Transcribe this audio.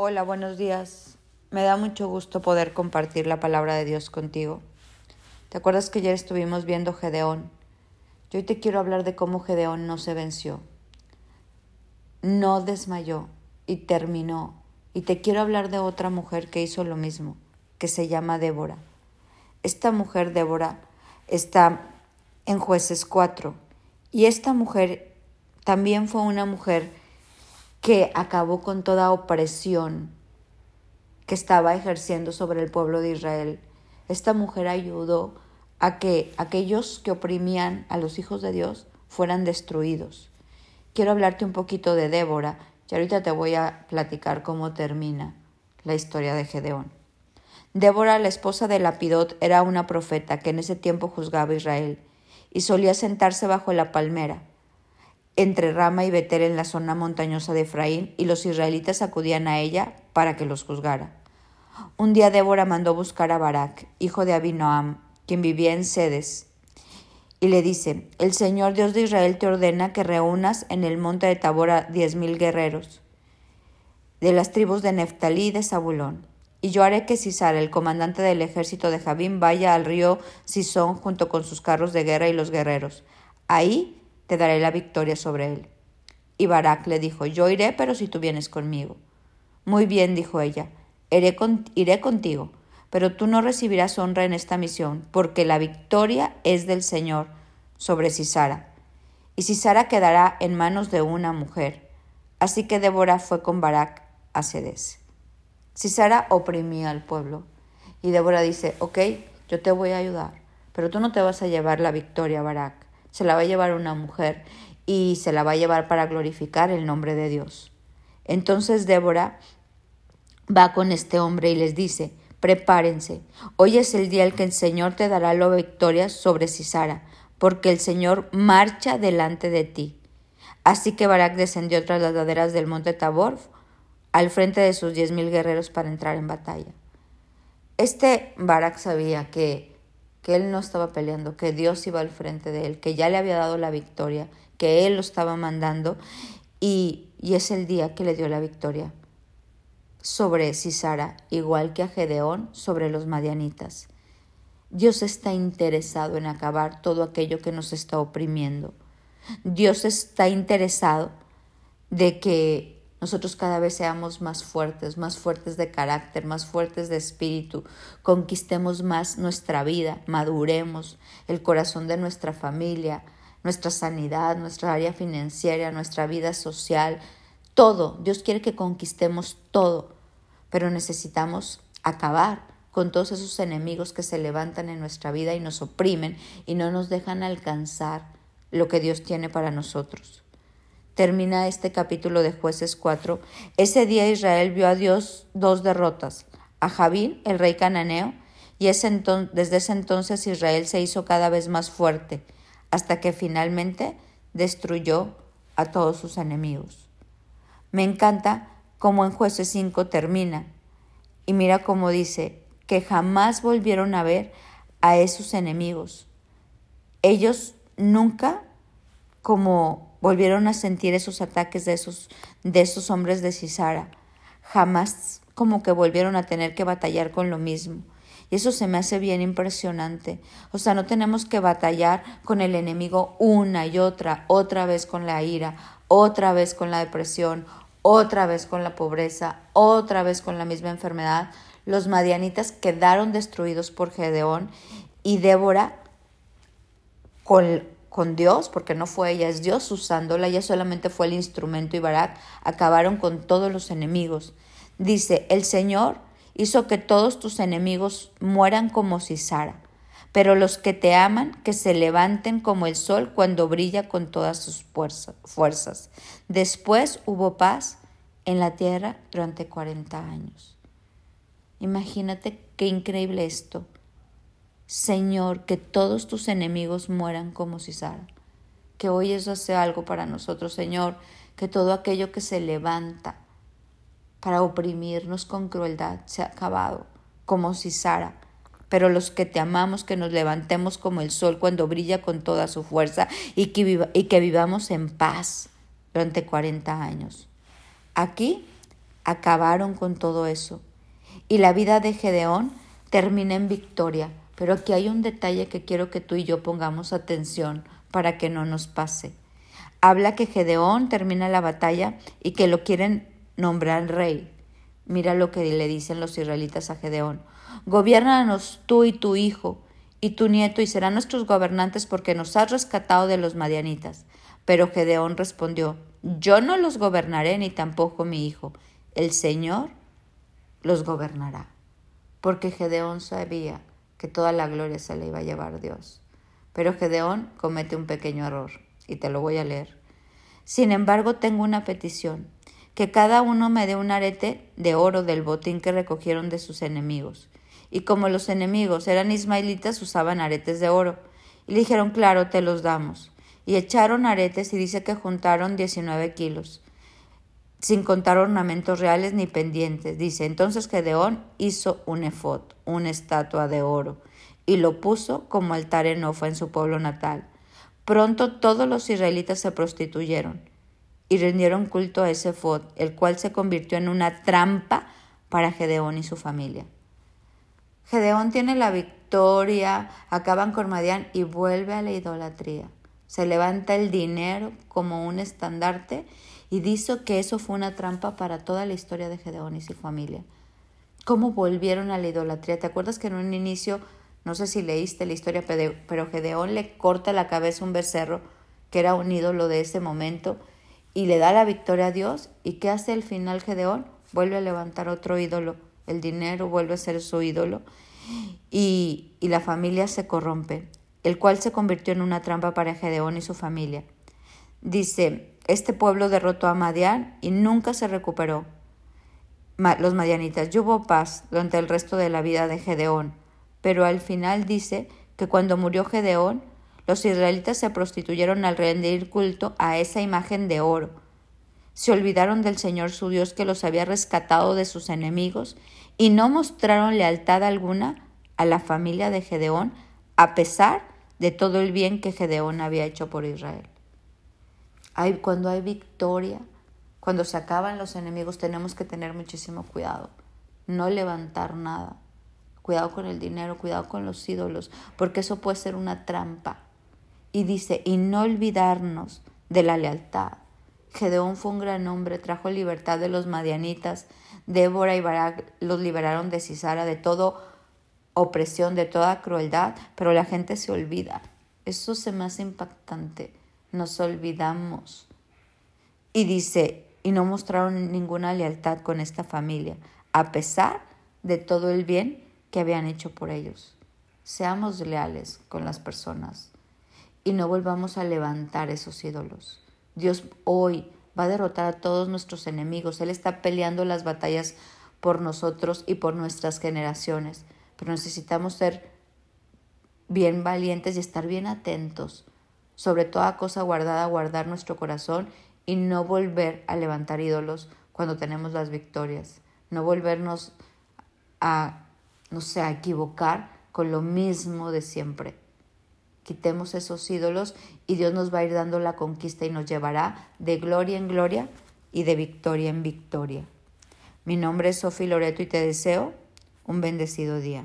Hola, buenos días. Me da mucho gusto poder compartir la palabra de Dios contigo. ¿Te acuerdas que ayer estuvimos viendo Gedeón? Yo hoy te quiero hablar de cómo Gedeón no se venció, no desmayó y terminó. Y te quiero hablar de otra mujer que hizo lo mismo, que se llama Débora. Esta mujer, Débora, está en jueces 4. Y esta mujer también fue una mujer que acabó con toda opresión que estaba ejerciendo sobre el pueblo de Israel. Esta mujer ayudó a que aquellos que oprimían a los hijos de Dios fueran destruidos. Quiero hablarte un poquito de Débora y ahorita te voy a platicar cómo termina la historia de Gedeón. Débora, la esposa de Lapidot, era una profeta que en ese tiempo juzgaba a Israel y solía sentarse bajo la palmera entre Rama y Betel en la zona montañosa de Efraín, y los israelitas acudían a ella para que los juzgara. Un día Débora mandó buscar a Barak, hijo de Abinoam, quien vivía en Sedes, y le dice, El Señor Dios de Israel te ordena que reúnas en el monte de Tabor diez mil guerreros de las tribus de Neftalí y de Zabulón. Y yo haré que Cisara, el comandante del ejército de Jabín, vaya al río Sison junto con sus carros de guerra y los guerreros. Ahí te daré la victoria sobre él. Y Barak le dijo, yo iré, pero si tú vienes conmigo. Muy bien, dijo ella, iré, iré contigo, pero tú no recibirás honra en esta misión, porque la victoria es del Señor sobre Sisara. Y Sisara quedará en manos de una mujer. Así que Débora fue con Barak a Cedes. Sisara oprimía al pueblo. Y Débora dice, ok, yo te voy a ayudar, pero tú no te vas a llevar la victoria, Barak se la va a llevar una mujer y se la va a llevar para glorificar el nombre de Dios. Entonces Débora va con este hombre y les dice, prepárense, hoy es el día en que el Señor te dará la victoria sobre Cisara, porque el Señor marcha delante de ti. Así que Barak descendió tras las laderas del monte Tabor al frente de sus diez mil guerreros para entrar en batalla. Este Barak sabía que que él no estaba peleando, que Dios iba al frente de él, que ya le había dado la victoria, que él lo estaba mandando y, y es el día que le dio la victoria sobre Cisara, igual que a Gedeón sobre los madianitas. Dios está interesado en acabar todo aquello que nos está oprimiendo. Dios está interesado de que nosotros cada vez seamos más fuertes, más fuertes de carácter, más fuertes de espíritu, conquistemos más nuestra vida, maduremos el corazón de nuestra familia, nuestra sanidad, nuestra área financiera, nuestra vida social, todo. Dios quiere que conquistemos todo, pero necesitamos acabar con todos esos enemigos que se levantan en nuestra vida y nos oprimen y no nos dejan alcanzar lo que Dios tiene para nosotros termina este capítulo de jueces 4, ese día Israel vio a Dios dos derrotas, a Javín, el rey cananeo, y desde ese entonces Israel se hizo cada vez más fuerte, hasta que finalmente destruyó a todos sus enemigos. Me encanta cómo en jueces 5 termina, y mira cómo dice, que jamás volvieron a ver a esos enemigos. Ellos nunca como volvieron a sentir esos ataques de esos, de esos hombres de Cisara. Jamás como que volvieron a tener que batallar con lo mismo. Y eso se me hace bien impresionante. O sea, no tenemos que batallar con el enemigo una y otra, otra vez con la ira, otra vez con la depresión, otra vez con la pobreza, otra vez con la misma enfermedad. Los madianitas quedaron destruidos por Gedeón y Débora con con Dios, porque no fue ella, es Dios usándola, ella solamente fue el instrumento y Barak acabaron con todos los enemigos. Dice, el Señor hizo que todos tus enemigos mueran como Cisara, pero los que te aman, que se levanten como el sol cuando brilla con todas sus fuerzas. Después hubo paz en la tierra durante 40 años. Imagínate qué increíble esto. Señor, que todos tus enemigos mueran como Cisara. Que hoy eso sea algo para nosotros, Señor, que todo aquello que se levanta para oprimirnos con crueldad sea acabado, como Cisara. Pero los que te amamos, que nos levantemos como el sol cuando brilla con toda su fuerza y que, y que vivamos en paz durante 40 años. Aquí acabaron con todo eso. Y la vida de Gedeón termina en victoria. Pero aquí hay un detalle que quiero que tú y yo pongamos atención para que no nos pase. Habla que Gedeón termina la batalla y que lo quieren nombrar rey. Mira lo que le dicen los israelitas a Gedeón. Gobiernanos tú y tu hijo y tu nieto y serán nuestros gobernantes porque nos has rescatado de los madianitas. Pero Gedeón respondió, yo no los gobernaré ni tampoco mi hijo. El Señor los gobernará. Porque Gedeón sabía que toda la gloria se le iba a llevar Dios. Pero Gedeón comete un pequeño error, y te lo voy a leer. Sin embargo, tengo una petición, que cada uno me dé un arete de oro del botín que recogieron de sus enemigos. Y como los enemigos eran ismaelitas, usaban aretes de oro. Y le dijeron, claro, te los damos. Y echaron aretes y dice que juntaron 19 kilos, sin contar ornamentos reales ni pendientes. Dice, entonces Gedeón hizo un efod, una estatua de oro, y lo puso como altar en Ofa en su pueblo natal. Pronto todos los israelitas se prostituyeron y rindieron culto a ese efod, el cual se convirtió en una trampa para Gedeón y su familia. Gedeón tiene la victoria, acaban con Madián y vuelve a la idolatría. Se levanta el dinero como un estandarte y dice que eso fue una trampa para toda la historia de Gedeón y su familia. ¿Cómo volvieron a la idolatría? ¿Te acuerdas que en un inicio, no sé si leíste la historia, pero Gedeón le corta la cabeza a un becerro que era un ídolo de ese momento y le da la victoria a Dios? ¿Y qué hace al final Gedeón? Vuelve a levantar otro ídolo el dinero vuelve a ser su ídolo y, y la familia se corrompe, el cual se convirtió en una trampa para Gedeón y su familia. Dice, este pueblo derrotó a Madián y nunca se recuperó. Los madianitas, y hubo paz durante el resto de la vida de Gedeón, pero al final dice que cuando murió Gedeón, los israelitas se prostituyeron al rendir culto a esa imagen de oro se olvidaron del Señor su Dios que los había rescatado de sus enemigos y no mostraron lealtad alguna a la familia de Gedeón a pesar de todo el bien que Gedeón había hecho por Israel. Cuando hay victoria, cuando se acaban los enemigos, tenemos que tener muchísimo cuidado, no levantar nada. Cuidado con el dinero, cuidado con los ídolos, porque eso puede ser una trampa. Y dice, y no olvidarnos de la lealtad Gedeón fue un gran hombre, trajo libertad de los madianitas. Débora y Barak los liberaron de Cisara, de toda opresión, de toda crueldad, pero la gente se olvida. Eso se me hace impactante. Nos olvidamos. Y dice, y no mostraron ninguna lealtad con esta familia, a pesar de todo el bien que habían hecho por ellos. Seamos leales con las personas y no volvamos a levantar esos ídolos. Dios hoy va a derrotar a todos nuestros enemigos. Él está peleando las batallas por nosotros y por nuestras generaciones. Pero necesitamos ser bien valientes y estar bien atentos. Sobre toda cosa guardada, guardar nuestro corazón y no volver a levantar ídolos cuando tenemos las victorias. No volvernos a, no sé, a equivocar con lo mismo de siempre quitemos esos ídolos y Dios nos va a ir dando la conquista y nos llevará de gloria en gloria y de victoria en victoria. Mi nombre es Sofi Loreto y te deseo un bendecido día.